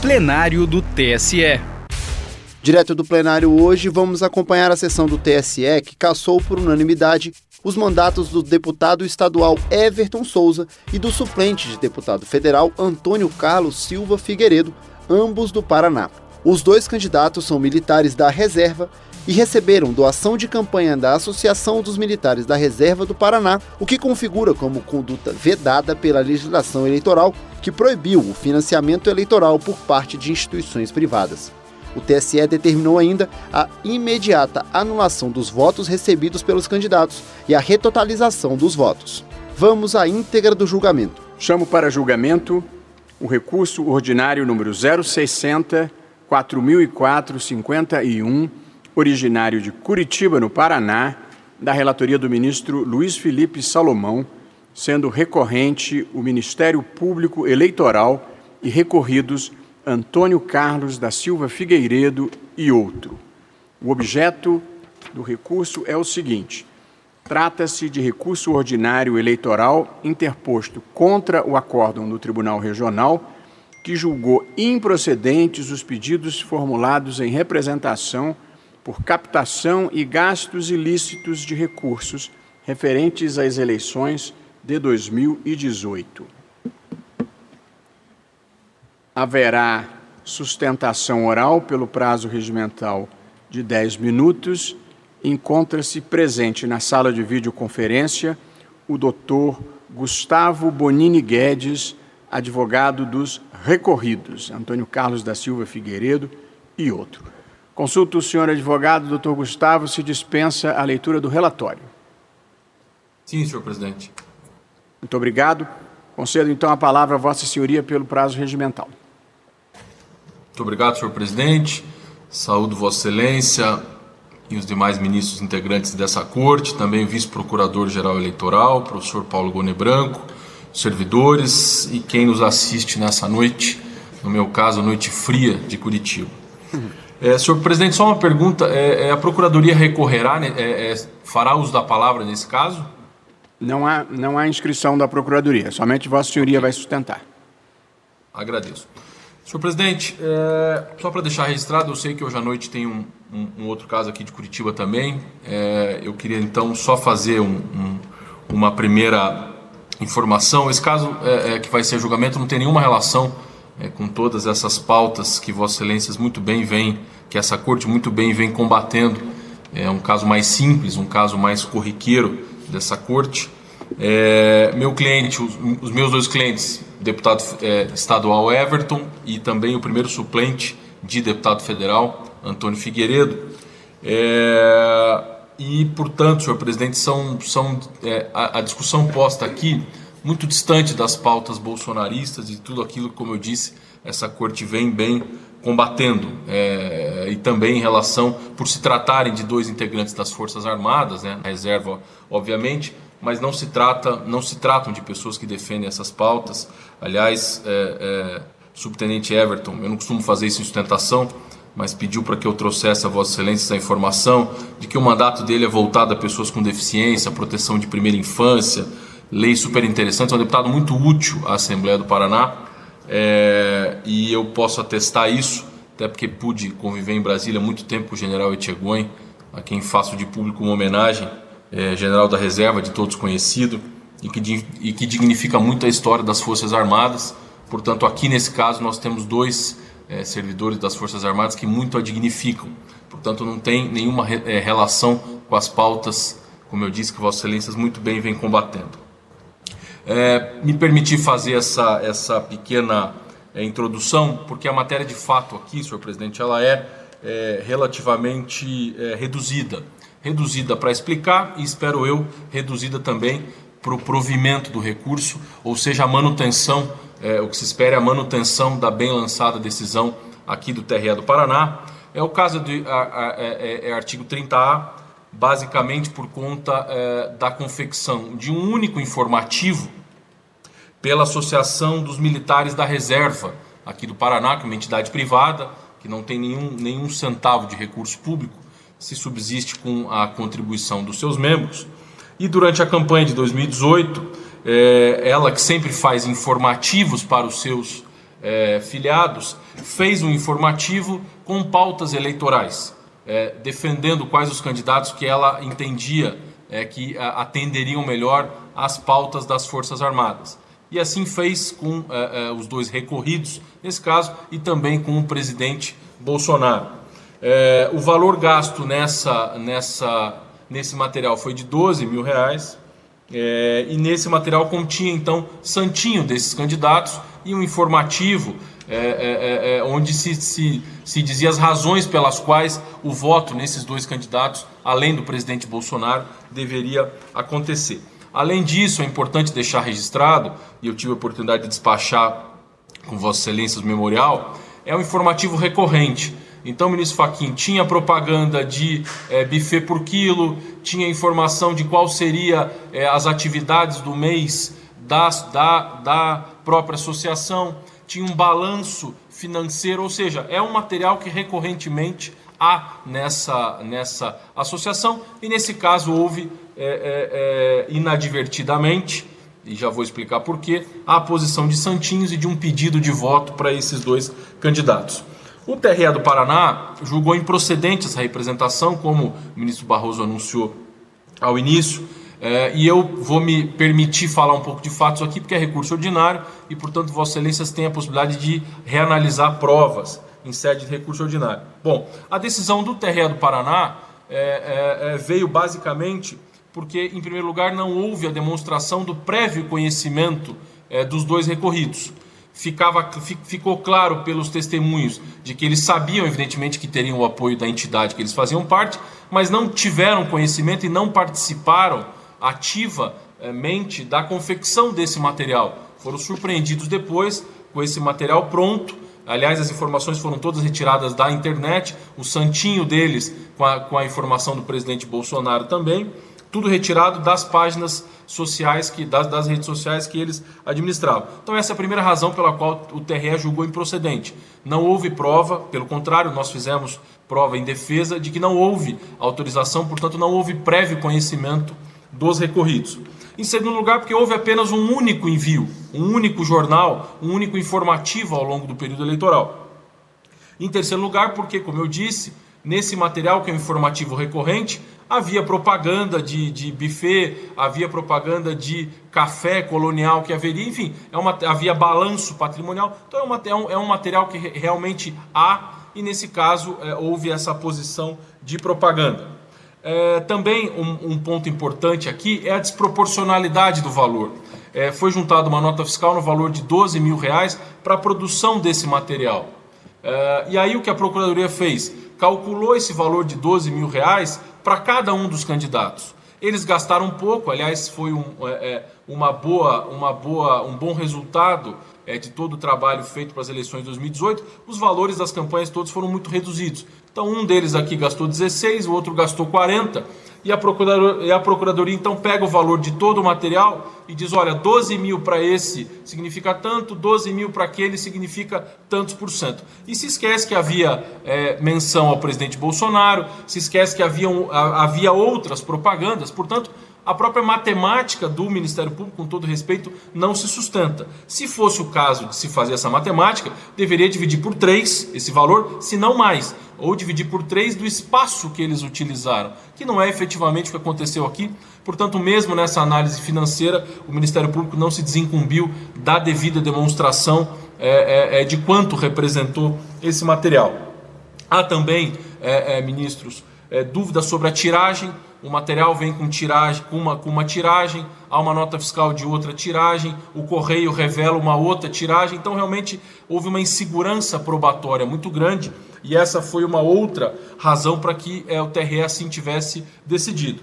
plenário do TSE. Direto do plenário hoje, vamos acompanhar a sessão do TSE que cassou por unanimidade os mandatos do deputado estadual Everton Souza e do suplente de deputado federal Antônio Carlos Silva Figueiredo, ambos do Paraná. Os dois candidatos são militares da reserva e receberam doação de campanha da Associação dos Militares da Reserva do Paraná, o que configura como conduta vedada pela legislação eleitoral que proibiu o financiamento eleitoral por parte de instituições privadas. O TSE determinou ainda a imediata anulação dos votos recebidos pelos candidatos e a retotalização dos votos. Vamos à íntegra do julgamento. Chamo para julgamento o recurso ordinário número 060 4004 51, originário de Curitiba, no Paraná, da relatoria do ministro Luiz Felipe Salomão, sendo recorrente o Ministério Público Eleitoral e recorridos Antônio Carlos da Silva Figueiredo e outro. O objeto do recurso é o seguinte: trata-se de recurso ordinário eleitoral interposto contra o acórdão do Tribunal Regional, que julgou improcedentes os pedidos formulados em representação por captação e gastos ilícitos de recursos referentes às eleições de 2018 haverá sustentação oral pelo prazo regimental de 10 minutos. Encontra-se presente na sala de videoconferência o doutor Gustavo Bonini Guedes, advogado dos recorridos, Antônio Carlos da Silva Figueiredo e outro. Consulto o senhor advogado, doutor Gustavo, se dispensa a leitura do relatório. Sim, senhor presidente. Muito obrigado. Concedo então a palavra a Vossa Senhoria pelo prazo regimental. Muito obrigado, senhor presidente. Saúdo Vossa Excelência e os demais ministros integrantes dessa corte, também vice-procurador-geral eleitoral, professor Paulo Gone Branco, servidores e quem nos assiste nessa noite, no meu caso, noite fria de Curitiba. É, senhor presidente, só uma pergunta: é, é, a Procuradoria recorrerá, né, é, é, fará uso da palavra nesse caso? Não há, não há inscrição da Procuradoria, somente Vossa Senhoria vai sustentar. Agradeço. Senhor presidente, é, só para deixar registrado, eu sei que hoje à noite tem um, um, um outro caso aqui de Curitiba também. É, eu queria então só fazer um, uma primeira informação. Esse caso é, é, que vai ser julgamento não tem nenhuma relação é, com todas essas pautas que Vossa Excelências muito bem vem, que essa corte muito bem vem combatendo. É um caso mais simples, um caso mais corriqueiro dessa corte. É, meu cliente, os, os, meus dois clientes, deputado é, estadual Everton e também o primeiro suplente de deputado federal, Antônio Figueiredo. É, e, portanto, senhor presidente, são, são é, a, a, discussão posta aqui muito distante das pautas bolsonaristas e tudo aquilo, como eu disse, essa corte vem bem combatendo é, e também em relação por se tratarem de dois integrantes das Forças Armadas, né, reserva, obviamente, mas não se trata, não se tratam de pessoas que defendem essas pautas. Aliás, é, é, subtenente Everton, eu não costumo fazer isso em sustentação, mas pediu para que eu trouxesse a Vossa Excelência essa informação de que o mandato dele é voltado a pessoas com deficiência, proteção de primeira infância, lei super interessante, é um deputado muito útil à Assembleia do Paraná é, e eu posso atestar isso, até porque pude conviver em Brasília muito tempo com o general Etchegoin, a quem faço de público uma homenagem é, general da reserva, de todos conhecido, e que, e que dignifica muito a história das Forças Armadas. Portanto, aqui nesse caso, nós temos dois é, servidores das Forças Armadas que muito a dignificam. Portanto, não tem nenhuma re, é, relação com as pautas, como eu disse, que Vossa Excelências muito bem vem combatendo. É, me permitir fazer essa, essa pequena é, introdução, porque a matéria de fato aqui, senhor presidente, ela é, é relativamente é, reduzida reduzida para explicar e, espero eu, reduzida também para o provimento do recurso, ou seja, a manutenção, é, o que se espera é a manutenção da bem lançada decisão aqui do TRE do Paraná. É o caso de é, é, artigo 30A, basicamente por conta da confecção de um único informativo pela Associação dos Militares da Reserva aqui do Paraná, que é uma entidade privada, que não tem nenhum, nenhum centavo de recurso público, se subsiste com a contribuição dos seus membros. E durante a campanha de 2018, é, ela que sempre faz informativos para os seus é, filiados, fez um informativo com pautas eleitorais, é, defendendo quais os candidatos que ela entendia que atenderiam melhor às pautas das Forças Armadas. E assim fez com é, é, os dois recorridos, nesse caso, e também com o presidente Bolsonaro. É, o valor gasto nessa, nessa, nesse material foi de 12 mil reais. E nesse material continha então santinho desses candidatos e um informativo onde se, se, se dizia as razões pelas quais o voto nesses dois candidatos, além do presidente Bolsonaro, deveria acontecer. Além disso, é importante deixar registrado, e eu tive a oportunidade de despachar com Vossa Excelência o memorial, é um informativo recorrente. Então, ministro Faquim tinha propaganda de é, buffet por quilo, tinha informação de qual seria é, as atividades do mês da, da, da própria associação, tinha um balanço financeiro, ou seja, é um material que recorrentemente há nessa, nessa associação e nesse caso houve é, é, é, inadvertidamente, e já vou explicar porquê, a posição de Santinhos e de um pedido de voto para esses dois candidatos. O TRE do Paraná julgou improcedente essa representação, como o ministro Barroso anunciou ao início, é, e eu vou me permitir falar um pouco de fatos aqui, porque é recurso ordinário e, portanto, Vossa Excelências têm a possibilidade de reanalisar provas em sede de recurso ordinário. Bom, a decisão do TRE do Paraná é, é, é, veio basicamente porque, em primeiro lugar, não houve a demonstração do prévio conhecimento é, dos dois recorridos. Ficava, ficou claro pelos testemunhos de que eles sabiam, evidentemente, que teriam o apoio da entidade que eles faziam parte, mas não tiveram conhecimento e não participaram ativamente da confecção desse material. Foram surpreendidos depois com esse material pronto. Aliás, as informações foram todas retiradas da internet, o santinho deles com a, com a informação do presidente Bolsonaro também, tudo retirado das páginas sociais, que das, das redes sociais que eles administravam. Então, essa é a primeira razão pela qual o TRE julgou improcedente. Não houve prova, pelo contrário, nós fizemos prova em defesa de que não houve autorização, portanto, não houve prévio conhecimento dos recorridos. Em segundo lugar, porque houve apenas um único envio, um único jornal, um único informativo ao longo do período eleitoral. Em terceiro lugar, porque, como eu disse, nesse material, que é um informativo recorrente, havia propaganda de, de buffet, havia propaganda de café colonial que haveria, enfim, é uma, havia balanço patrimonial. Então é, uma, é, um, é um material que realmente há, e nesse caso é, houve essa posição de propaganda. É, também um, um, ponto importante aqui é a desproporcionalidade do valor. É, foi juntada uma nota fiscal no valor de 12 mil reais para a produção desse material. É, e aí o que a Procuradoria fez? Calculou esse valor de 12 mil reais para cada um dos candidatos. Eles gastaram pouco, aliás, foi um, é, é uma boa, uma boa, um bom resultado é, de todo o trabalho feito para as eleições de 2018. Os valores das campanhas todos foram muito reduzidos. Então, um deles aqui gastou 16, o outro gastou 40, e a, e a procuradoria então pega o valor de todo o material e diz: olha, 12 mil para esse significa tanto, 12 mil para aquele significa tantos por cento. E se esquece que havia é, menção ao presidente Bolsonaro, se esquece que havia, havia outras propagandas, portanto a própria matemática do Ministério Público, com todo respeito, não se sustenta. Se fosse o caso de se fazer essa matemática, deveria dividir por 3 esse valor, se não mais, ou dividir por 3 do espaço que eles utilizaram, que não é efetivamente o que aconteceu aqui. Portanto, mesmo nessa análise financeira, o Ministério Público não se desincumbiu da devida demonstração é, é, é de quanto representou esse material. Há também, é, é, ministros, é, dúvidas sobre a tiragem o material vem com tiragem, com uma, com uma tiragem, há uma nota fiscal de outra tiragem, o correio revela uma outra tiragem, então realmente houve uma insegurança probatória muito grande e essa foi uma outra razão para que é, o TRE assim tivesse decidido.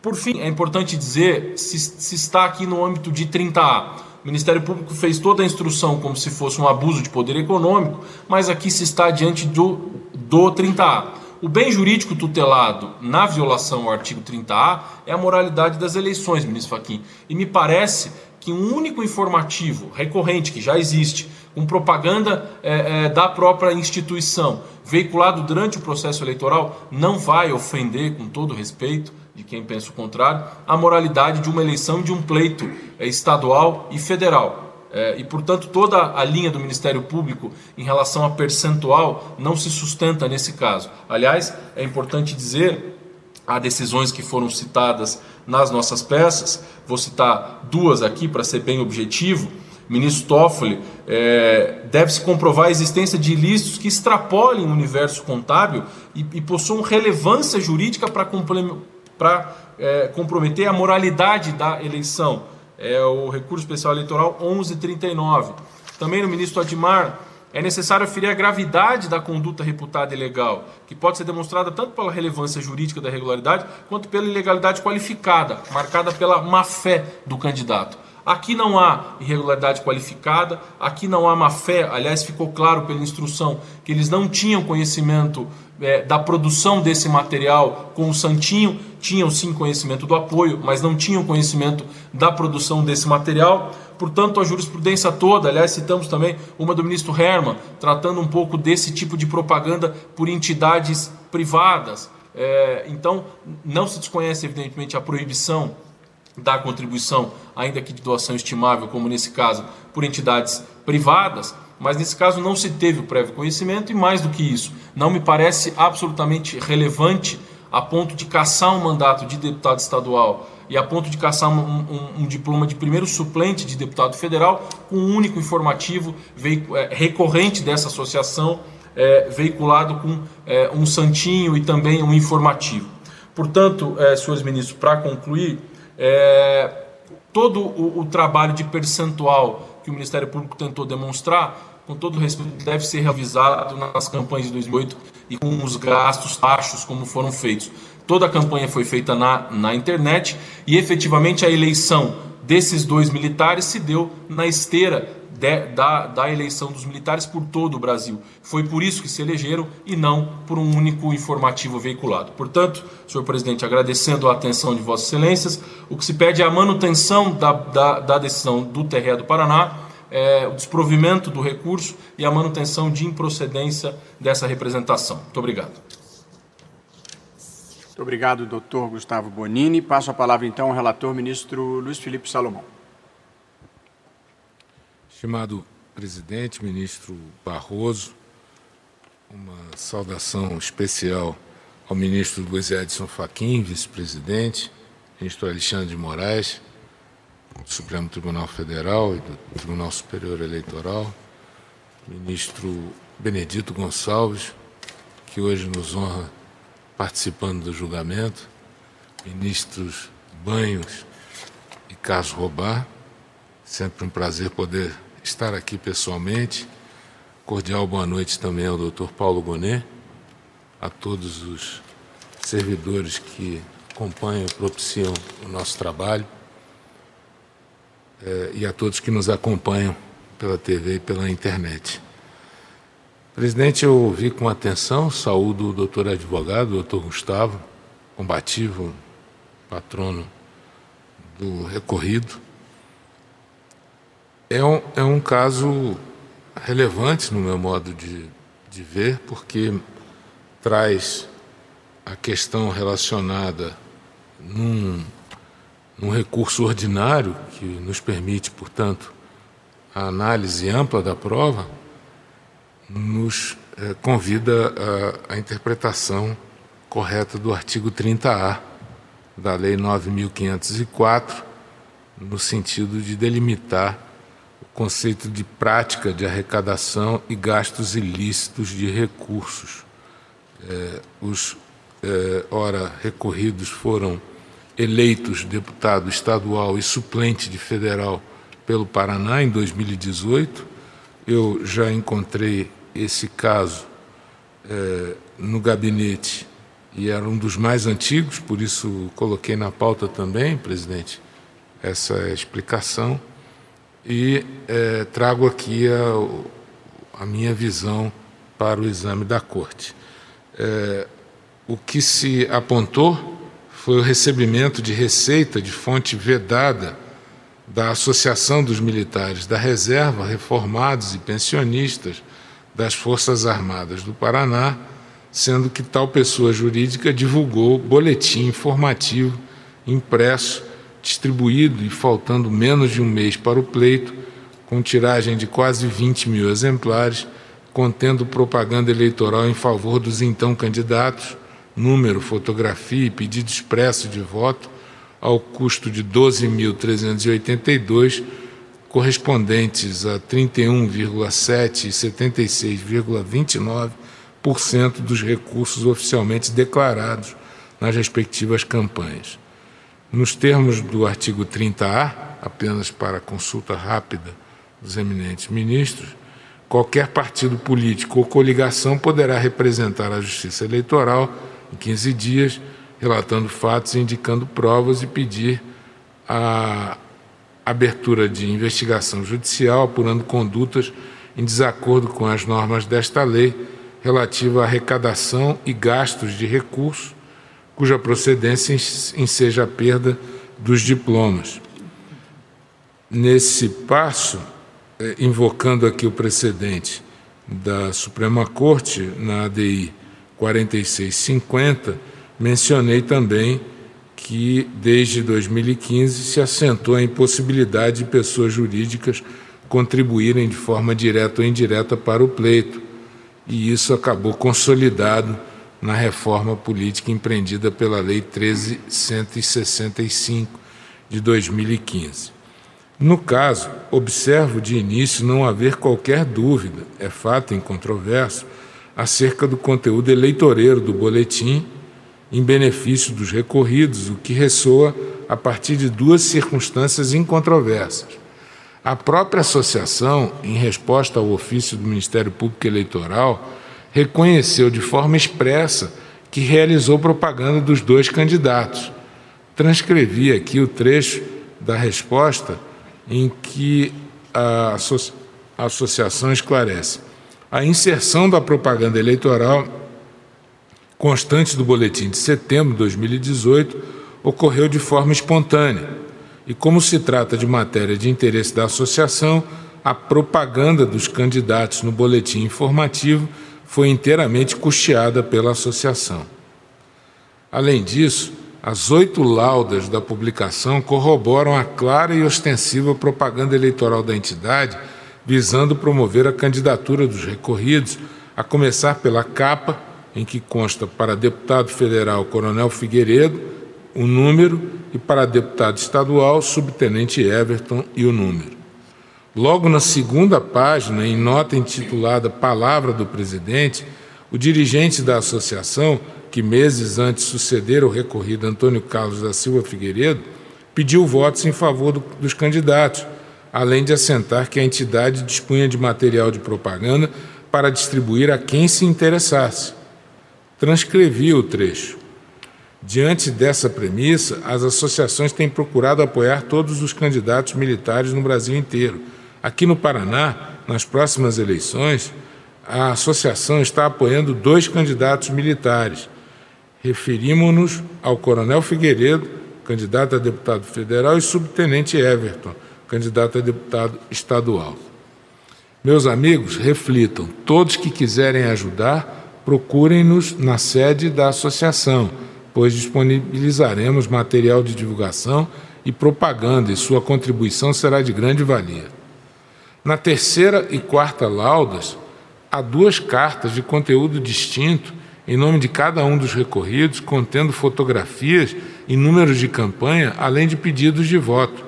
Por fim, é importante dizer se, se está aqui no âmbito de 30A. O Ministério Público fez toda a instrução como se fosse um abuso de poder econômico, mas aqui se está diante do, do 30A. O bem jurídico tutelado na violação ao artigo 30A é a moralidade das eleições, ministro Fachin. E me parece que um único informativo recorrente que já existe, com propaganda é, é, da própria instituição, veiculado durante o processo eleitoral, não vai ofender, com todo respeito de quem pensa o contrário, a moralidade de uma eleição de um pleito é, estadual e federal. É, e, portanto, toda a linha do Ministério Público em relação a percentual não se sustenta nesse caso. Aliás, é importante dizer, há decisões que foram citadas nas nossas peças, vou citar duas aqui para ser bem objetivo. Ministro Toffoli é, deve-se comprovar a existência de ilícitos que extrapolem o universo contábil e, e possuam relevância jurídica para é, comprometer a moralidade da eleição é o recurso especial eleitoral 1139. Também no ministro Admar, é necessário aferir a gravidade da conduta reputada ilegal, que pode ser demonstrada tanto pela relevância jurídica da irregularidade, quanto pela ilegalidade qualificada, marcada pela má-fé do candidato. Aqui não há irregularidade qualificada, aqui não há má fé. Aliás, ficou claro pela instrução que eles não tinham conhecimento é, da produção desse material com o Santinho, tinham sim conhecimento do apoio, mas não tinham conhecimento da produção desse material. Portanto, a jurisprudência toda, aliás, citamos também uma do ministro Herman, tratando um pouco desse tipo de propaganda por entidades privadas. É, então, não se desconhece, evidentemente, a proibição da contribuição, ainda que de doação estimável, como nesse caso, por entidades privadas, mas nesse caso não se teve o prévio conhecimento e mais do que isso, não me parece absolutamente relevante a ponto de caçar um mandato de deputado estadual e a ponto de caçar um, um, um diploma de primeiro suplente de deputado federal com um único informativo é, recorrente dessa associação é, veiculado com é, um santinho e também um informativo. Portanto, é, senhores ministros, para concluir, é, todo o, o, trabalho de percentual que o Ministério Público tentou demonstrar, com todo respeito, deve ser revisado nas campanhas de 2008 e com os gastos baixos como foram feitos. Toda a campanha foi feita na, na internet e efetivamente a eleição desses dois militares se deu na esteira de, da, da eleição dos militares por todo o Brasil. Foi por isso que se elegeram e não por um único informativo veiculado. Portanto, senhor presidente, agradecendo a atenção de Vossas Excelências, o que se pede é a manutenção da, da, da decisão do TRE do Paraná, é, o desprovimento do recurso e a manutenção de improcedência dessa representação. Muito obrigado. Muito obrigado, doutor Gustavo Bonini. Passo a palavra então ao relator ministro Luiz Felipe Salomão. Estimado presidente, ministro Barroso, uma saudação especial ao ministro Luiz Edson Fachin, vice-presidente, ministro Alexandre de Moraes, do Supremo Tribunal Federal e do Tribunal Superior Eleitoral, ministro Benedito Gonçalves, que hoje nos honra participando do julgamento, ministros Banhos e Carlos Robar, sempre um prazer poder estar aqui pessoalmente. Cordial boa noite também ao Dr. Paulo Gonet, a todos os servidores que acompanham e propiciam o nosso trabalho é, e a todos que nos acompanham pela TV e pela internet. Presidente, eu ouvi com atenção, saúdo o doutor advogado, o doutor Gustavo, combativo, patrono do recorrido, é um, é um caso relevante no meu modo de, de ver, porque traz a questão relacionada num, num recurso ordinário que nos permite, portanto, a análise ampla da prova, nos eh, convida à interpretação correta do artigo 30A da Lei 9.504, no sentido de delimitar conceito de prática de arrecadação e gastos ilícitos de recursos. É, os, é, ora, recorridos foram eleitos deputado estadual e suplente de federal pelo Paraná em 2018. Eu já encontrei esse caso é, no gabinete e era um dos mais antigos, por isso coloquei na pauta também, presidente, essa explicação e é, trago aqui a, a, minha visão para o exame da Corte. É, o que se apontou foi o recebimento de receita de fonte vedada da Associação dos Militares da Reserva, Reformados e Pensionistas das Forças Armadas do Paraná, sendo que tal pessoa jurídica divulgou boletim informativo impresso distribuído e faltando menos de um mês para o pleito, com tiragem de quase 20 mil exemplares, contendo propaganda eleitoral em favor dos então candidatos, número, fotografia e pedido expresso de voto, ao custo de 12.382, correspondentes a 31,7 e 76,29% dos recursos oficialmente declarados nas respectivas campanhas. Nos termos do artigo 30A, apenas para consulta rápida dos eminentes ministros, qualquer partido político ou coligação poderá representar a Justiça Eleitoral em 15 dias, relatando fatos, indicando provas e pedir a abertura de investigação judicial, apurando condutas em desacordo com as normas desta lei relativa à arrecadação e gastos de recursos cuja procedência enseja a perda dos diplomas. Nesse passo, é, invocando aqui o precedente da Suprema Corte na ADI 4650, mencionei também que desde 2015 se assentou a impossibilidade de pessoas jurídicas contribuírem de forma direta ou indireta para o pleito, e isso acabou consolidado na reforma política empreendida pela Lei 13165 de 2015. No caso, observo de início não haver qualquer dúvida, é fato incontroverso, acerca do conteúdo eleitoreiro do boletim em benefício dos recorridos, o que ressoa a partir de duas circunstâncias incontroversas. A própria associação, em resposta ao ofício do Ministério Público Eleitoral, reconheceu de forma expressa que realizou propaganda dos dois candidatos. Transcrevi aqui o trecho da resposta em que a, associa a associação esclarece. A inserção da propaganda eleitoral constante do boletim de setembro de 2018 ocorreu de forma espontânea. E como se trata de matéria de interesse da associação, a propaganda dos candidatos no boletim informativo foi inteiramente custeada pela associação. Além disso, as oito laudas da publicação corroboram a clara e ostensiva propaganda eleitoral da entidade, visando promover a candidatura dos recorridos, a começar pela capa, em que consta para deputado federal Coronel Figueiredo o número e para deputado estadual Subtenente Everton e o número. Logo na segunda página, em nota intitulada Palavra do Presidente, o dirigente da associação, que meses antes sucedera o recorrido Antônio Carlos da Silva Figueiredo, pediu votos em favor do, dos candidatos, além de assentar que a entidade dispunha de material de propaganda para distribuir a quem se interessasse. Transcrevi o trecho. Diante dessa premissa, as associações têm procurado apoiar todos os candidatos militares no Brasil inteiro Aqui no Paraná, nas próximas eleições, a associação está apoiando dois candidatos militares. Referimos-nos ao Coronel Figueiredo, candidato a deputado federal, e subtenente Everton, candidato a deputado estadual. Meus amigos, reflitam. Todos que quiserem ajudar, procurem-nos na sede da associação, pois disponibilizaremos material de divulgação e propaganda, e sua contribuição será de grande valia. Na terceira e quarta laudas, há duas cartas de conteúdo distinto em nome de cada um dos recorridos, contendo fotografias e números de campanha, além de pedidos de voto.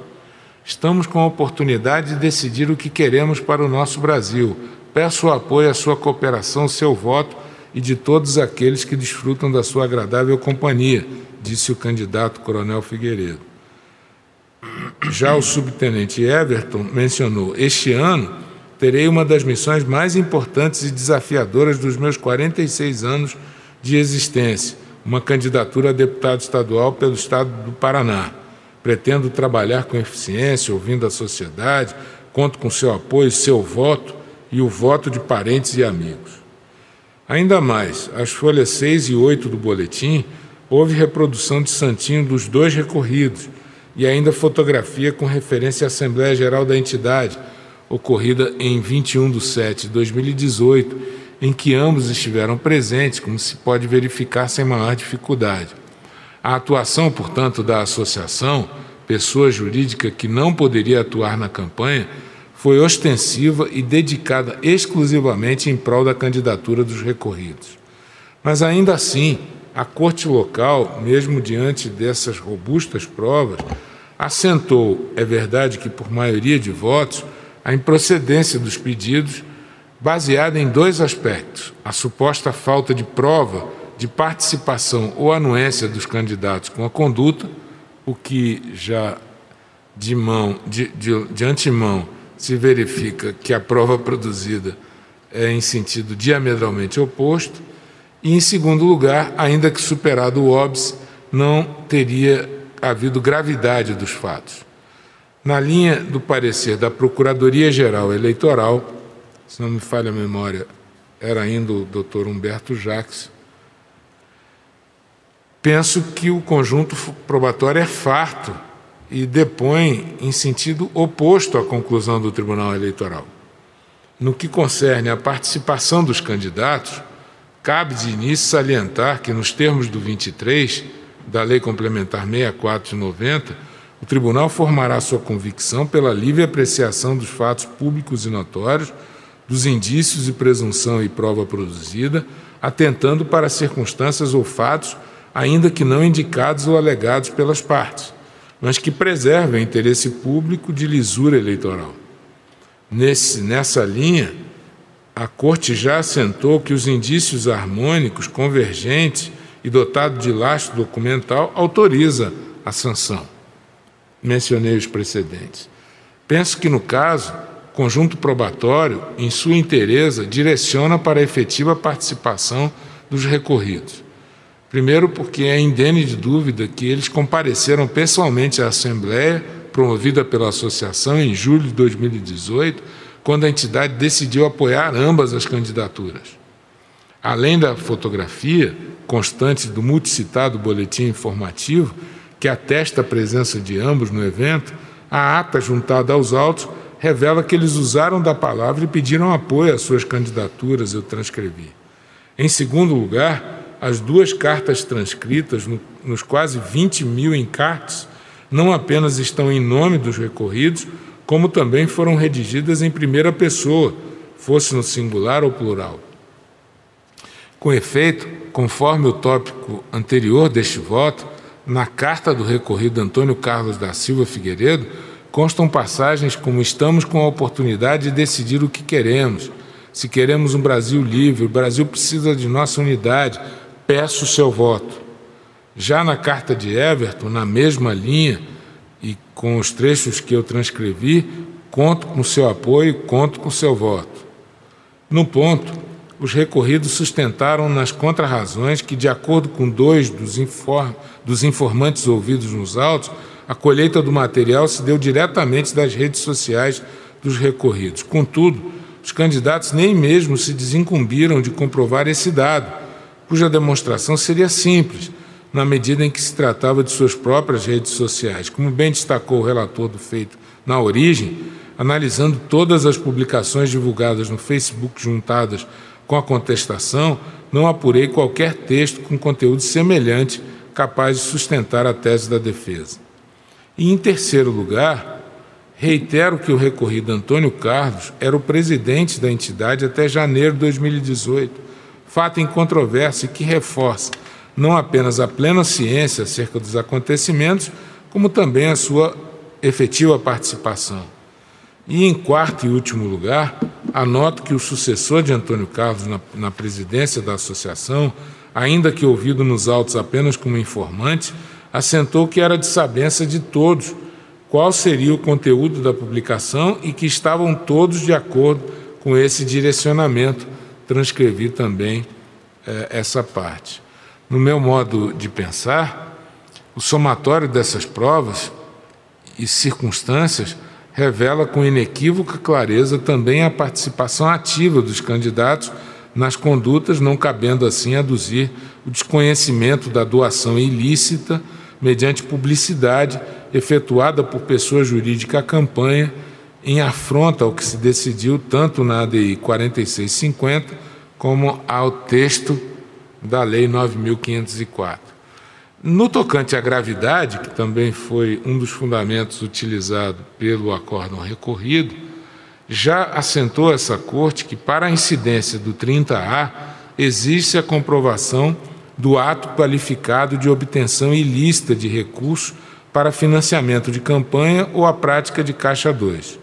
Estamos com a oportunidade de decidir o que queremos para o nosso Brasil. Peço o apoio à sua cooperação, seu voto e de todos aqueles que desfrutam da sua agradável companhia, disse o candidato Coronel Figueiredo. Já o subtenente Everton mencionou: Este ano terei uma das missões mais importantes e desafiadoras dos meus 46 anos de existência, uma candidatura a deputado estadual pelo estado do Paraná. Pretendo trabalhar com eficiência, ouvindo a sociedade, conto com seu apoio, seu voto e o voto de parentes e amigos. Ainda mais, as folhas 6 e 8 do boletim houve reprodução de santinho dos dois recorridos e ainda fotografia com referência à Assembleia Geral da entidade, ocorrida em 21 de 7 de 2018, em que ambos estiveram presentes, como se pode verificar sem maior dificuldade. A atuação, portanto, da associação, pessoa jurídica que não poderia atuar na campanha, foi ostensiva e dedicada exclusivamente em prol da candidatura dos recorridos. Mas ainda assim, a corte local, mesmo diante dessas robustas provas, assentou, é verdade que por maioria de votos, a improcedência dos pedidos, baseada em dois aspectos: a suposta falta de prova de participação ou anuência dos candidatos com a conduta, o que já de mão de, de, de antemão se verifica que a prova produzida é em sentido diametralmente oposto, e, em segundo lugar, ainda que superado o óbice, não teria havido gravidade dos fatos. Na linha do parecer da Procuradoria-Geral Eleitoral, se não me falha a memória, era ainda o doutor Humberto Jacques, penso que o conjunto probatório é farto e depõe em sentido oposto à conclusão do Tribunal Eleitoral. No que concerne à participação dos candidatos, Cabe de início salientar que, nos termos do 23 da Lei Complementar 64 de 90, o Tribunal formará sua convicção pela livre apreciação dos fatos públicos e notórios, dos indícios e presunção e prova produzida, atentando para circunstâncias ou fatos, ainda que não indicados ou alegados pelas partes, mas que preservem o interesse público de lisura eleitoral. Nesse, nessa linha, a Corte já assentou que os indícios harmônicos, convergentes e dotados de lastro documental autoriza a sanção. Mencionei os precedentes. Penso que, no caso, conjunto probatório, em sua inteireza, direciona para a efetiva participação dos recorridos. Primeiro, porque é indene de dúvida que eles compareceram pessoalmente à Assembleia, promovida pela Associação em julho de 2018 quando a entidade decidiu apoiar ambas as candidaturas. Além da fotografia constante do multicitado boletim informativo, que atesta a presença de ambos no evento, a ata juntada aos autos revela que eles usaram da palavra e pediram apoio às suas candidaturas, eu transcrevi. Em segundo lugar, as duas cartas transcritas, no, nos quase 20 mil encartes, não apenas estão em nome dos recorridos, como também foram redigidas em primeira pessoa, fosse no singular ou plural. Com efeito, conforme o tópico anterior deste voto, na carta do recorrido Antônio Carlos da Silva Figueiredo, constam passagens como estamos com a oportunidade de decidir o que queremos. Se queremos um Brasil livre, o Brasil precisa de nossa unidade, peço o seu voto. Já na carta de Everton, na mesma linha, e com os trechos que eu transcrevi, conto com seu apoio, conto com seu voto. No ponto, os recorridos sustentaram nas contrarrazões que, de acordo com dois dos, inform dos informantes ouvidos nos autos, a colheita do material se deu diretamente das redes sociais dos recorridos. Contudo, os candidatos nem mesmo se desincumbiram de comprovar esse dado, cuja demonstração seria simples na medida em que se tratava de suas próprias redes sociais. Como bem destacou o relator do feito na origem, analisando todas as publicações divulgadas no Facebook juntadas com a contestação, não apurei qualquer texto com conteúdo semelhante capaz de sustentar a tese da defesa. E, em terceiro lugar, reitero que o recorrido Antônio Carlos era o presidente da entidade até janeiro de 2018, fato em controvérsia que reforça não apenas a plena ciência acerca dos acontecimentos, como também a sua efetiva participação. E, em quarto e último lugar, anoto que o sucessor de Antônio Carlos na, na presidência da associação, ainda que ouvido nos autos apenas como informante, assentou que era de sabença de todos qual seria o conteúdo da publicação e que estavam todos de acordo com esse direcionamento. Transcrevi também eh, essa parte. No meu modo de pensar, o somatório dessas provas e circunstâncias revela com inequívoca clareza também a participação ativa dos candidatos nas condutas, não cabendo assim aduzir o desconhecimento da doação ilícita mediante publicidade efetuada por pessoa jurídica à campanha em afronta ao que se decidiu tanto na ADI 4650 como ao texto da Lei 9.504. No tocante à gravidade, que também foi um dos fundamentos utilizado pelo acórdão recorrido, Já assentou essa Corte que, para a incidência do 30A, existe a comprovação do ato qualificado de obtenção ilícita de recurso para financiamento de campanha ou a prática de Caixa 2.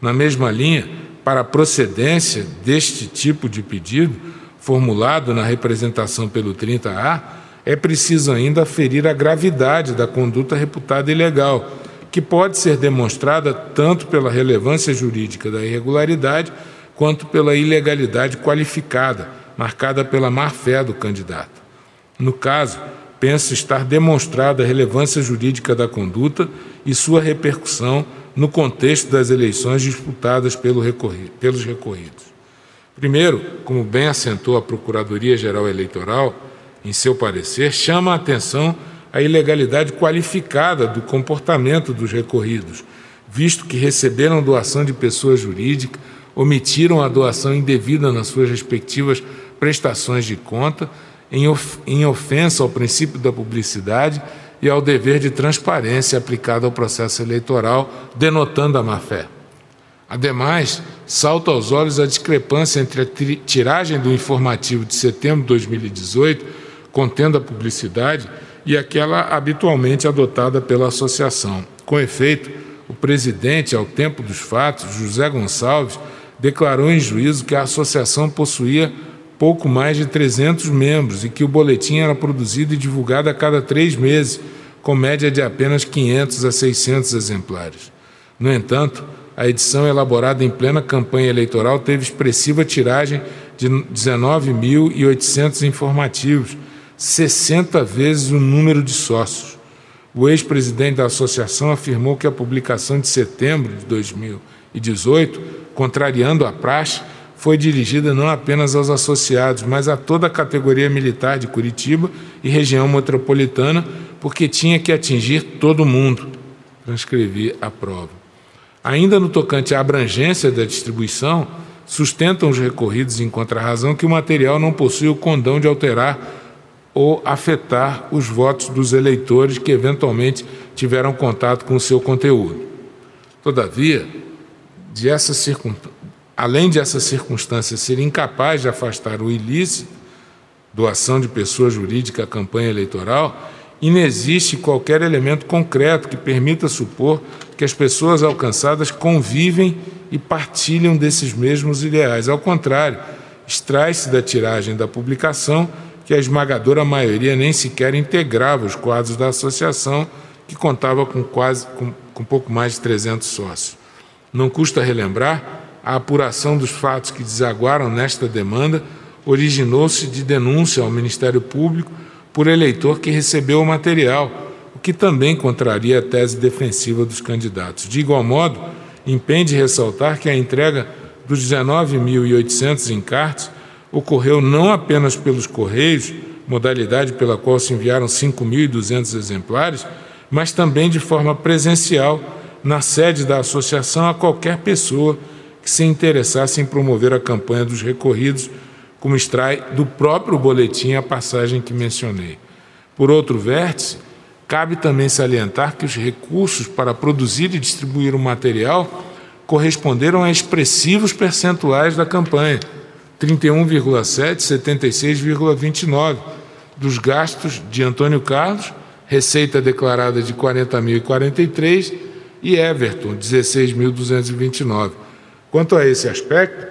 Na mesma linha, para a procedência deste tipo de pedido, formulado na representação pelo 30A, é preciso ainda aferir a gravidade da conduta reputada ilegal, que pode ser demonstrada tanto pela relevância jurídica da irregularidade quanto pela ilegalidade qualificada, marcada pela má-fé do candidato. No caso, penso estar demonstrada a relevância jurídica da conduta e sua repercussão no contexto das eleições disputadas pelos recorridos. Primeiro, como bem assentou a Procuradoria-Geral Eleitoral, em seu parecer, chama a atenção a ilegalidade qualificada do comportamento dos recorridos, visto que receberam doação de pessoa jurídica, omitiram a doação indevida nas suas respectivas prestações de conta, em, of em ofensa ao princípio da publicidade e ao dever de transparência aplicado ao processo eleitoral, denotando a má-fé. Ademais, salta aos olhos a discrepância entre a tiragem do informativo de setembro de 2018, contendo a publicidade, e aquela habitualmente adotada pela associação. Com efeito, o presidente, ao tempo dos fatos, José Gonçalves, declarou em juízo que a associação possuía pouco mais de 300 membros e que o boletim era produzido e divulgado a cada três meses, com média de apenas 500 a 600 exemplares. No entanto, a edição elaborada em plena campanha eleitoral teve expressiva tiragem de 19.800 informativos, 60 vezes o número de sócios. O ex-presidente da associação afirmou que a publicação de setembro de 2018, contrariando a praxe, foi dirigida não apenas aos associados, mas a toda a categoria militar de Curitiba e região metropolitana, porque tinha que atingir todo mundo. Transcrevi a prova. Ainda no tocante à abrangência da distribuição, sustentam os recorridos em contrarrazão que o material não possui o condão de alterar ou afetar os votos dos eleitores que eventualmente tiveram contato com o seu conteúdo. Todavia, de essa além de essa circunstância ser incapaz de afastar o ilícito, doação de pessoa jurídica à campanha eleitoral, inexiste qualquer elemento concreto que permita supor que as pessoas alcançadas convivem e partilham desses mesmos ideais. Ao contrário, extrai-se da tiragem da publicação que a esmagadora maioria nem sequer integrava os quadros da associação, que contava com quase com, com pouco mais de 300 sócios. Não custa relembrar, a apuração dos fatos que desaguaram nesta demanda originou-se de denúncia ao Ministério Público por eleitor que recebeu o material, que também contraria a tese defensiva dos candidatos. De igual modo, impende ressaltar que a entrega dos 19.800 encartes ocorreu não apenas pelos Correios, modalidade pela qual se enviaram 5.200 exemplares, mas também de forma presencial na sede da associação a qualquer pessoa que se interessasse em promover a campanha dos recorridos como extrai do próprio boletim a passagem que mencionei. Por outro vértice, cabe também salientar que os recursos para produzir e distribuir o material corresponderam a expressivos percentuais da campanha, 31,7, 76,29 dos gastos de Antônio Carlos, receita declarada de 40.043 e Everton, 16.229. Quanto a esse aspecto,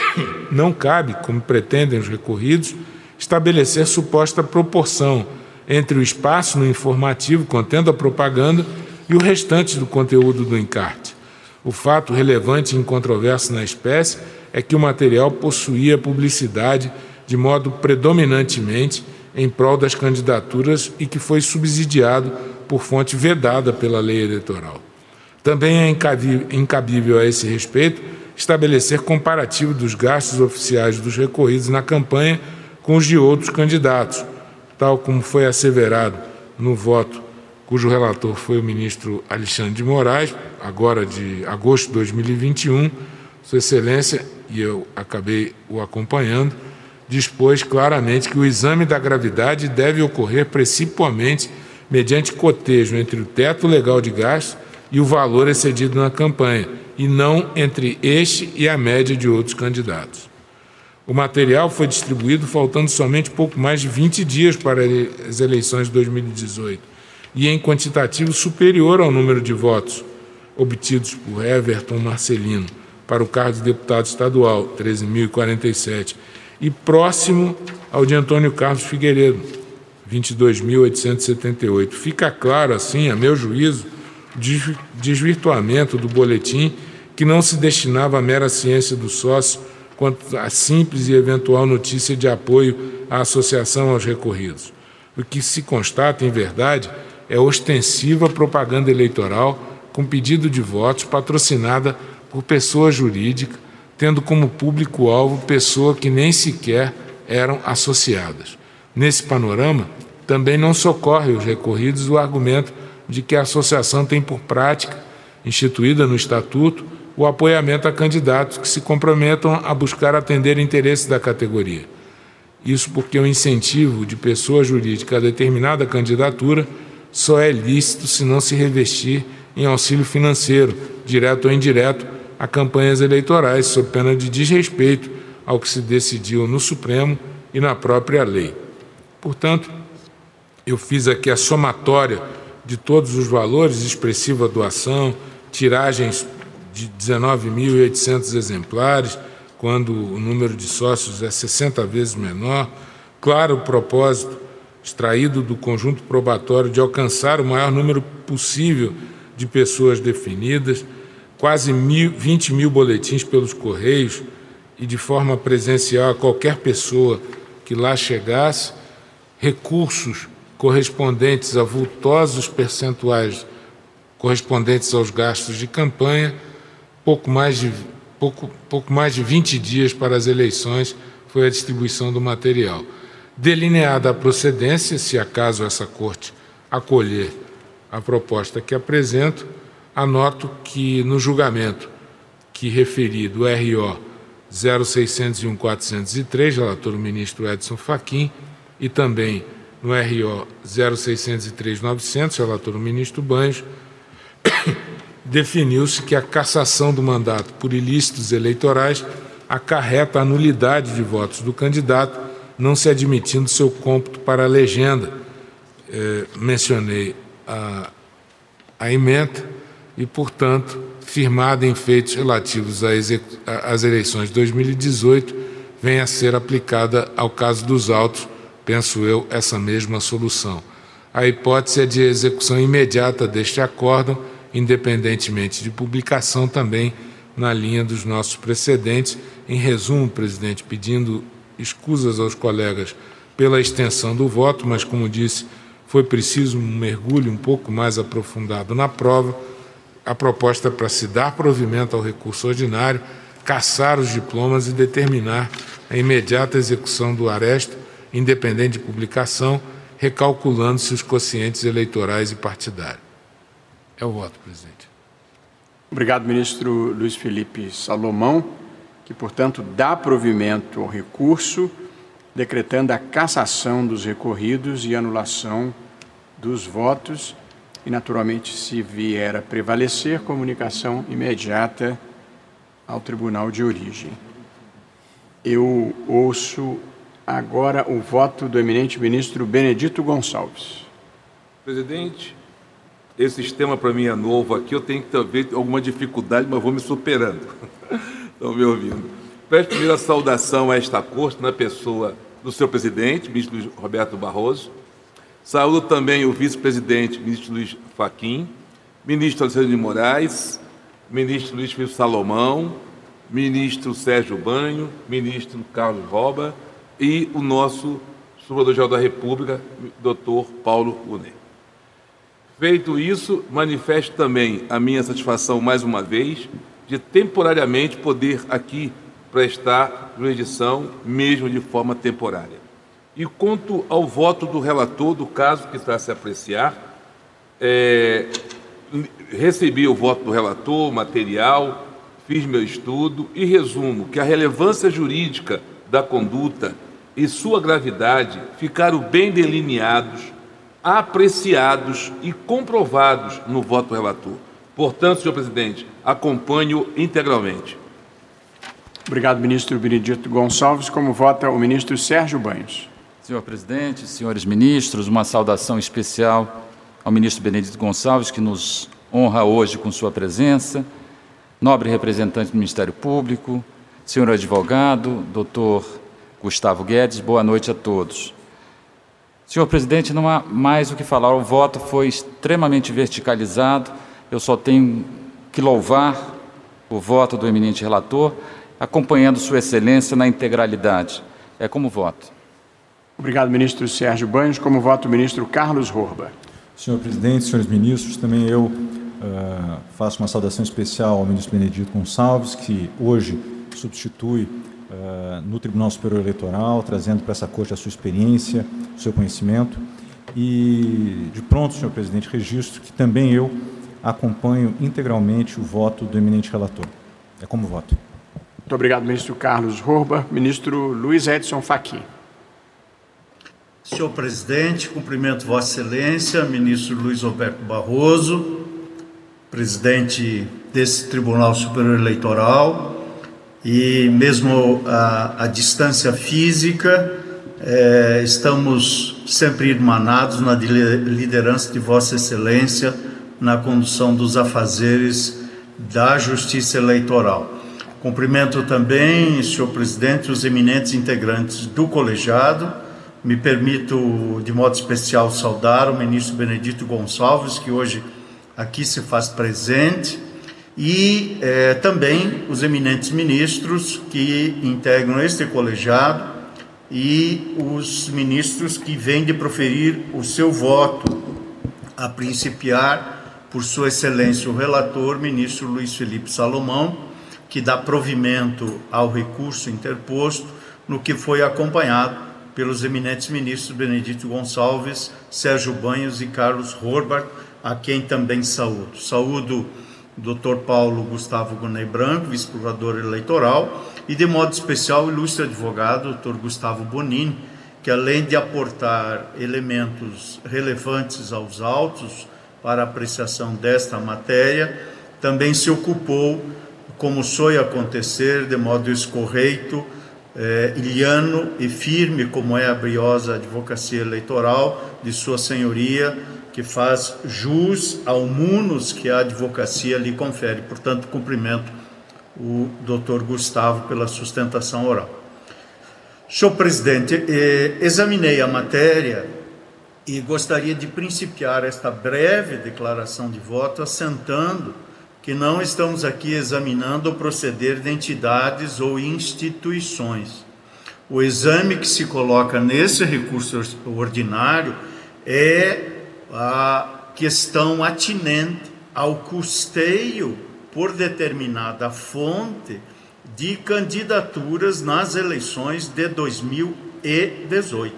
não cabe, como pretendem os recorridos, estabelecer suposta proporção entre o espaço no informativo contendo a propaganda e o restante do conteúdo do encarte. O fato relevante e incontroverso na espécie é que o material possuía publicidade de modo predominantemente em prol das candidaturas e que foi subsidiado por fonte vedada pela lei eleitoral. Também é incabível a esse respeito estabelecer comparativo dos gastos oficiais dos recorridos na campanha com os de outros candidatos, tal como foi asseverado no voto cujo relator foi o ministro Alexandre de Moraes, agora de agosto de 2021, Sua Excelência, e eu acabei o acompanhando, dispôs claramente que o exame da gravidade deve ocorrer principalmente mediante cotejo entre o teto legal de gastos e o valor excedido na campanha, e não entre este e a média de outros candidatos. O material foi distribuído faltando somente pouco mais de 20 dias para as eleições de 2018 e em quantitativo superior ao número de votos obtidos por Everton Marcelino para o cargo de deputado estadual, 13.047, e próximo ao de Antônio Carlos Figueiredo, 22.878. Fica claro, assim, a meu juízo, desvirtuamento do boletim que não se destinava à mera ciência do sócio quanto à simples e eventual notícia de apoio à associação aos recorridos. O que se constata, em verdade, é ostensiva propaganda eleitoral com pedido de votos patrocinada por pessoa jurídica, tendo como público-alvo pessoa que nem sequer eram associadas. Nesse panorama, também não socorre os recorridos o argumento de que a associação tem por prática, instituída no Estatuto, o apoiamento a candidatos que se comprometam a buscar atender interesses da categoria. Isso porque o incentivo de pessoa jurídica a determinada candidatura só é lícito se não se revestir em auxílio financeiro, direto ou indireto, a campanhas eleitorais, sob pena de desrespeito ao que se decidiu no Supremo e na própria lei. Portanto, eu fiz aqui a somatória de todos os valores, expressiva doação, tiragens de 19.800 exemplares, quando o número de sócios é 60 vezes menor. Claro, o propósito extraído do conjunto probatório de alcançar o maior número possível de pessoas definidas, quase mil, 20 mil boletins pelos correios e de forma presencial a qualquer pessoa que lá chegasse, recursos correspondentes a vultosos percentuais correspondentes aos gastos de campanha pouco mais de, pouco, pouco mais de 20 dias para as eleições foi a distribuição do material. Delineada a procedência, se acaso essa Corte acolher a proposta que apresento, anoto que no julgamento que referi do RO 0601-403, relator o ministro Edson Fachin, e também no RO 0603-900, relator o ministro Banjos, definiu-se que a cassação do mandato por ilícitos eleitorais acarreta a nulidade de votos do candidato, não se admitindo seu cômputo para a legenda. É, mencionei a, a emenda e, portanto, firmada em feitos relativos às eleições de 2018, vem a ser aplicada ao caso dos autos, penso eu, essa mesma solução. A hipótese é de execução imediata deste acórdão independentemente de publicação, também na linha dos nossos precedentes. Em resumo, presidente, pedindo escusas aos colegas pela extensão do voto, mas, como disse, foi preciso um mergulho um pouco mais aprofundado na prova. A proposta é para se dar provimento ao recurso ordinário, caçar os diplomas e determinar a imediata execução do aresto, independente de publicação, recalculando-se os quocientes eleitorais e partidários. É o voto, presidente. Obrigado, ministro Luiz Felipe Salomão, que, portanto, dá provimento ao recurso, decretando a cassação dos recorridos e anulação dos votos e, naturalmente, se vier a prevalecer, comunicação imediata ao tribunal de origem. Eu ouço agora o voto do eminente ministro Benedito Gonçalves. Presidente, esse sistema para mim é novo aqui, eu tenho que talvez alguma dificuldade, mas vou me superando. Estão me ouvindo. Peço primeiro a saudação a esta corte, na pessoa do seu presidente, ministro Roberto Barroso. Saúdo também o vice-presidente, ministro Luiz Faquim, ministro Alexandre de Moraes, ministro Luiz Felipe Salomão, ministro Sérgio Banho, ministro Carlos Roba e o nosso Subprocurador-Geral da República, doutor Paulo Uné. Feito isso, manifesto também a minha satisfação, mais uma vez, de temporariamente poder aqui prestar jurisdição, mesmo de forma temporária. E quanto ao voto do relator do caso que está a se apreciar, é, recebi o voto do relator, material, fiz meu estudo e resumo que a relevância jurídica da conduta e sua gravidade ficaram bem delineados apreciados e comprovados no voto relator, Portanto, senhor presidente, acompanho integralmente. Obrigado, ministro Benedito Gonçalves. Como vota o ministro Sérgio Banhos? Senhor presidente, senhores ministros, uma saudação especial ao ministro Benedito Gonçalves, que nos honra hoje com sua presença, nobre representante do Ministério Público, senhor advogado, doutor Gustavo Guedes, boa noite a todos. Senhor presidente, não há mais o que falar, o voto foi extremamente verticalizado, eu só tenho que louvar o voto do eminente relator, acompanhando Sua Excelência na integralidade. É como voto. Obrigado, ministro Sérgio Banhos. Como voto o ministro Carlos Horba. Senhor presidente, senhores ministros, também eu uh, faço uma saudação especial ao ministro Benedito Gonçalves, que hoje substitui uh, no Tribunal Superior Eleitoral, trazendo para essa corte a sua experiência, o seu conhecimento. E, de pronto, senhor presidente, registro que também eu acompanho integralmente o voto do eminente relator. É como voto. Muito obrigado, ministro Carlos Horba. Ministro Luiz Edson Fachin. Senhor presidente, cumprimento Vossa Excelência, ministro Luiz Roberto Barroso, presidente desse Tribunal Superior Eleitoral, e mesmo a, a distância física, é, estamos sempre irmanados na liderança de Vossa Excelência na condução dos afazeres da Justiça Eleitoral. Cumprimento também, senhor presidente, os eminentes integrantes do colegiado me permito, de modo especial, saudar o ministro Benedito Gonçalves, que hoje aqui se faz presente, e eh, também os eminentes ministros que integram este colegiado e os ministros que vêm de proferir o seu voto, a principiar por Sua Excelência o relator, ministro Luiz Felipe Salomão, que dá provimento ao recurso interposto, no que foi acompanhado pelos eminentes ministros Benedito Gonçalves, Sérgio Banhos e Carlos Horbach, a quem também saúdo. Saúdo Dr. Paulo Gustavo Gunei Branco, vice-procurador eleitoral, e de modo especial o ilustre advogado Dr. Gustavo Bonini, que além de aportar elementos relevantes aos autos para apreciação desta matéria, também se ocupou, como foi acontecer, de modo escorreito, é, ilhano e firme como é a briosa advocacia eleitoral de Sua Senhoria, que faz jus ao munus que a advocacia lhe confere. Portanto, cumprimento o doutor Gustavo pela sustentação oral. Senhor presidente, eh, examinei a matéria e gostaria de principiar esta breve declaração de voto assentando que não estamos aqui examinando o proceder de entidades ou instituições. O exame que se coloca nesse recurso ordinário é a questão atinente ao custeio por determinada fonte de candidaturas nas eleições de 2018.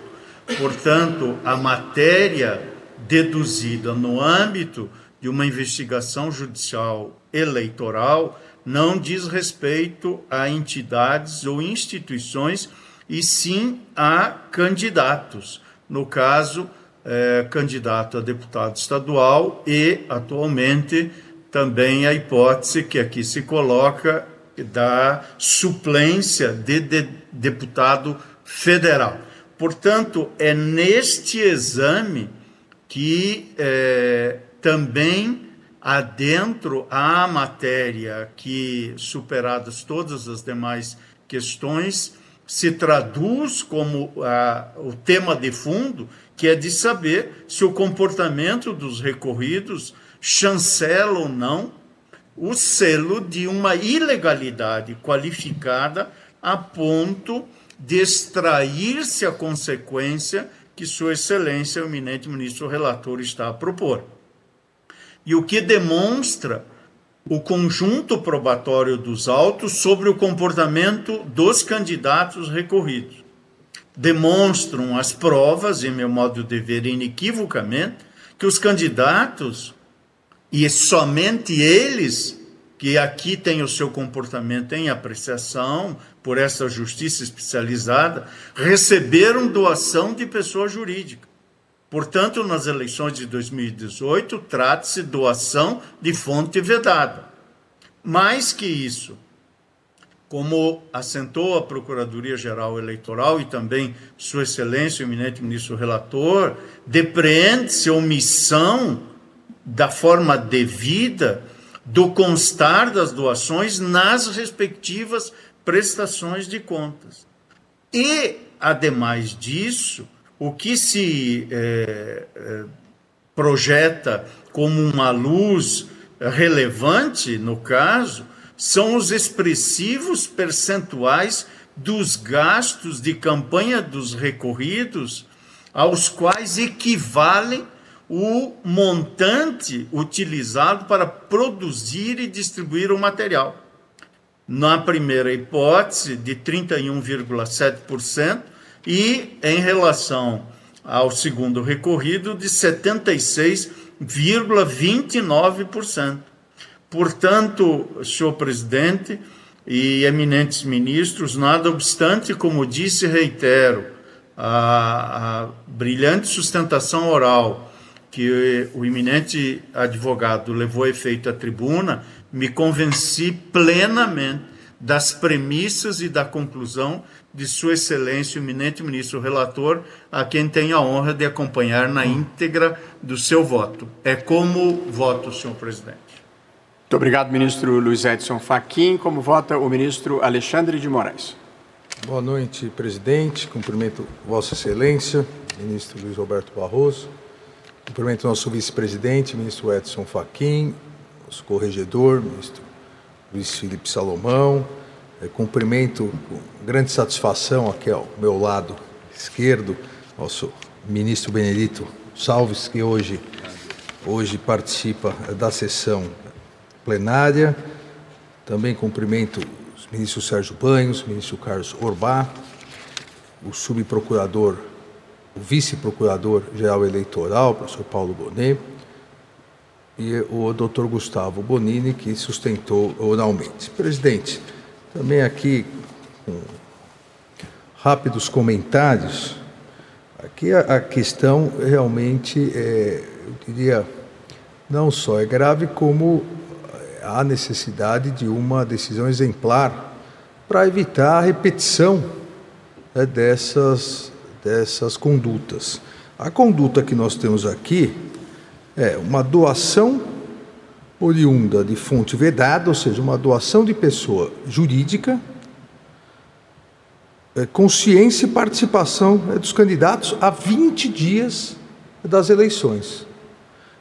Portanto, a matéria deduzida no âmbito de uma investigação judicial eleitoral não diz respeito a entidades ou instituições, e sim a candidatos. No caso, é, candidato a deputado estadual e, atualmente, também a hipótese que aqui se coloca da suplência de, de deputado federal. Portanto, é neste exame que é, também adentro à matéria que, superadas todas as demais questões, se traduz como ah, o tema de fundo, que é de saber se o comportamento dos recorridos chancela ou não o selo de uma ilegalidade qualificada a ponto de extrair-se a consequência que Sua Excelência, o eminente ministro relator, está a propor e o que demonstra o conjunto probatório dos autos sobre o comportamento dos candidatos recorridos. Demonstram as provas, em meu modo de ver inequivocamente, que os candidatos, e somente eles, que aqui têm o seu comportamento em apreciação por essa justiça especializada, receberam doação de pessoa jurídica. Portanto, nas eleições de 2018, trata-se doação de fonte vedada. Mais que isso, como assentou a Procuradoria-Geral Eleitoral e também Sua Excelência, o eminente ministro relator, depreende-se omissão da forma devida do constar das doações nas respectivas prestações de contas. E, ademais disso, o que se é, projeta como uma luz relevante, no caso, são os expressivos percentuais dos gastos de campanha dos recorridos, aos quais equivale o montante utilizado para produzir e distribuir o material. Na primeira hipótese, de 31,7%, e em relação ao segundo recorrido, de 76,29%. Portanto, senhor presidente e eminentes ministros, nada obstante, como disse e reitero, a, a brilhante sustentação oral que o eminente advogado levou a efeito à tribuna, me convenci plenamente das premissas e da conclusão de Sua Excelência, o eminente ministro relator, a quem tenho a honra de acompanhar na íntegra do seu voto. É como voto, senhor presidente. Muito obrigado, ministro Luiz Edson Fachin. Como vota o ministro Alexandre de Moraes? Boa noite, presidente. Cumprimento Vossa Excelência, ministro Luiz Roberto Barroso. Cumprimento nosso vice-presidente, ministro Edson Fachin, nosso corregedor, ministro Luiz Felipe Salomão. É, cumprimento com grande satisfação aqui ao meu lado esquerdo, nosso ministro Benedito Salves, que hoje, hoje participa da sessão plenária. Também cumprimento os ministros Sérgio Banhos, o ministro Carlos Orbá, o subprocurador, o vice-procurador-geral eleitoral, professor Paulo Bonet, e o doutor Gustavo Bonini, que sustentou oralmente. Presidente, também aqui com rápidos comentários, aqui a questão realmente é, eu diria, não só é grave, como há necessidade de uma decisão exemplar para evitar a repetição né, dessas, dessas condutas. A conduta que nós temos aqui é uma doação oriunda de fonte vedada, ou seja, uma doação de pessoa jurídica, é, consciência e participação é, dos candidatos a 20 dias das eleições.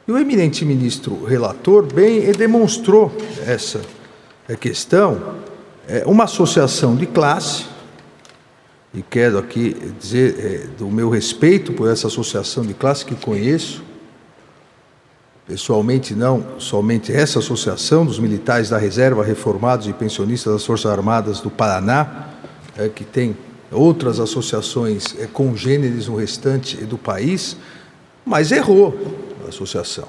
E o eminente ministro relator bem demonstrou essa é, questão, é uma associação de classe, e quero aqui dizer é, do meu respeito por essa associação de classe que conheço, pessoalmente não somente essa associação dos militares da reserva, reformados e pensionistas das Forças Armadas do Paraná, é, que tem outras associações congêneres no restante do país, mas errou associação.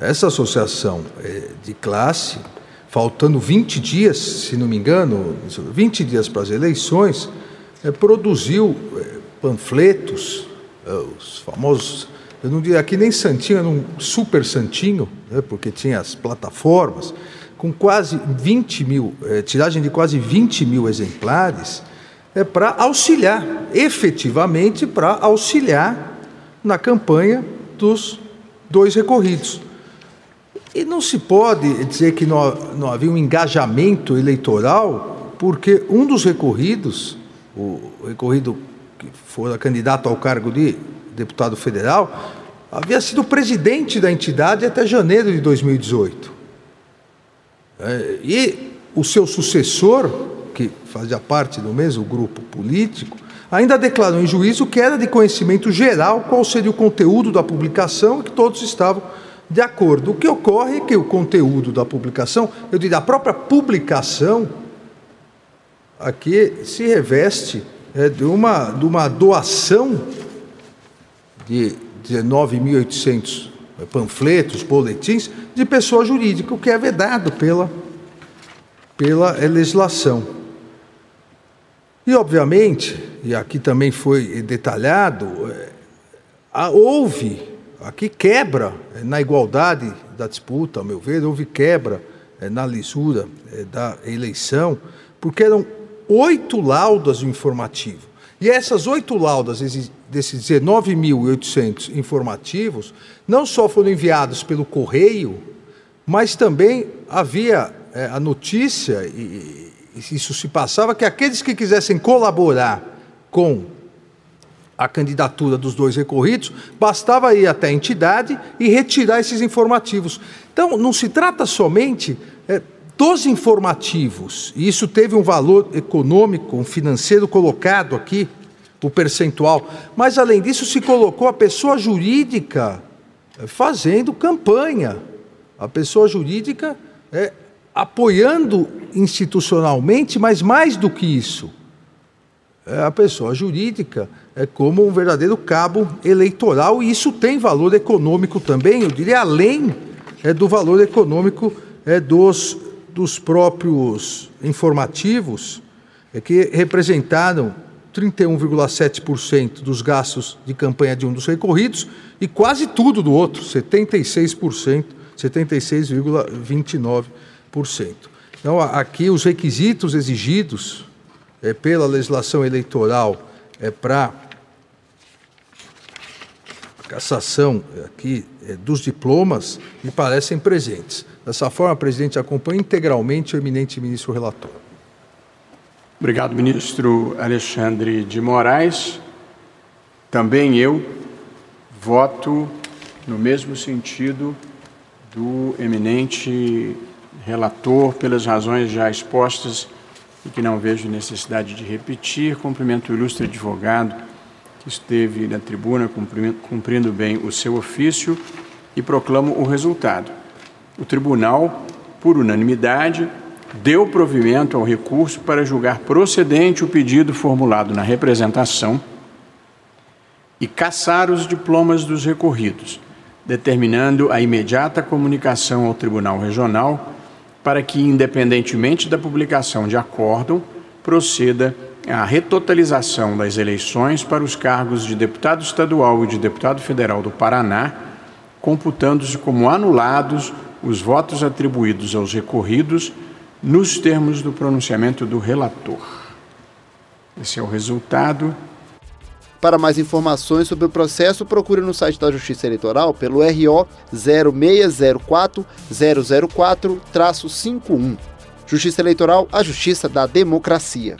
Essa associação é, de classe, faltando 20 dias, se não me engano, 20 dias para as eleições, é, produziu é, panfletos, os famosos, eu não diria aqui nem santinho, era um super santinho, né, porque tinha as plataformas, com quase 20 mil, tiragem de quase 20 mil exemplares, é para auxiliar, efetivamente para auxiliar na campanha dos dois recorridos. E não se pode dizer que não, não havia um engajamento eleitoral, porque um dos recorridos, o recorrido que fora candidato ao cargo de deputado federal, havia sido presidente da entidade até janeiro de 2018. É, e o seu sucessor, que fazia parte do mesmo grupo político, ainda declarou em juízo que era de conhecimento geral qual seria o conteúdo da publicação e que todos estavam de acordo. O que ocorre é que o conteúdo da publicação, eu diria, a própria publicação, aqui se reveste é, de, uma, de uma doação de 19.800 panfletos, boletins, de pessoa jurídica, o que é vedado pela, pela legislação. E, obviamente, e aqui também foi detalhado, é, houve aqui quebra na igualdade da disputa, ao meu ver, houve quebra na lisura da eleição, porque eram oito laudas do informativo. E essas oito laudas, desses 19.800 informativos, não só foram enviados pelo correio, mas também havia é, a notícia, e isso se passava, que aqueles que quisessem colaborar com a candidatura dos dois recorridos, bastava ir até a entidade e retirar esses informativos. Então, não se trata somente é, dos informativos, e isso teve um valor econômico, um financeiro colocado aqui, o percentual, mas além disso se colocou a pessoa jurídica eh, fazendo campanha, a pessoa jurídica é, apoiando institucionalmente, mas mais do que isso, é, a pessoa jurídica é como um verdadeiro cabo eleitoral e isso tem valor econômico também, eu diria além é, do valor econômico é, dos dos próprios informativos é que representaram 31,7% dos gastos de campanha de um dos recorridos e quase tudo do outro, 76%, 76,29%. Então, aqui os requisitos exigidos é, pela legislação eleitoral é, para cassação aqui é, dos diplomas me parecem presentes. Dessa forma, presidente, acompanha integralmente o eminente ministro relator. Obrigado, ministro Alexandre de Moraes. Também eu voto no mesmo sentido do eminente relator, pelas razões já expostas e que não vejo necessidade de repetir. Cumprimento o ilustre advogado que esteve na tribuna cumprindo bem o seu ofício e proclamo o resultado o tribunal, por unanimidade, deu provimento ao recurso para julgar procedente o pedido formulado na representação e cassar os diplomas dos recorridos, determinando a imediata comunicação ao Tribunal Regional para que, independentemente da publicação de acórdão, proceda a retotalização das eleições para os cargos de deputado estadual e de deputado federal do Paraná, computando-se como anulados os votos atribuídos aos recorridos nos termos do pronunciamento do relator. Esse é o resultado. Para mais informações sobre o processo, procure no site da Justiça Eleitoral pelo RO 0604 004-51. Justiça Eleitoral, a justiça da democracia.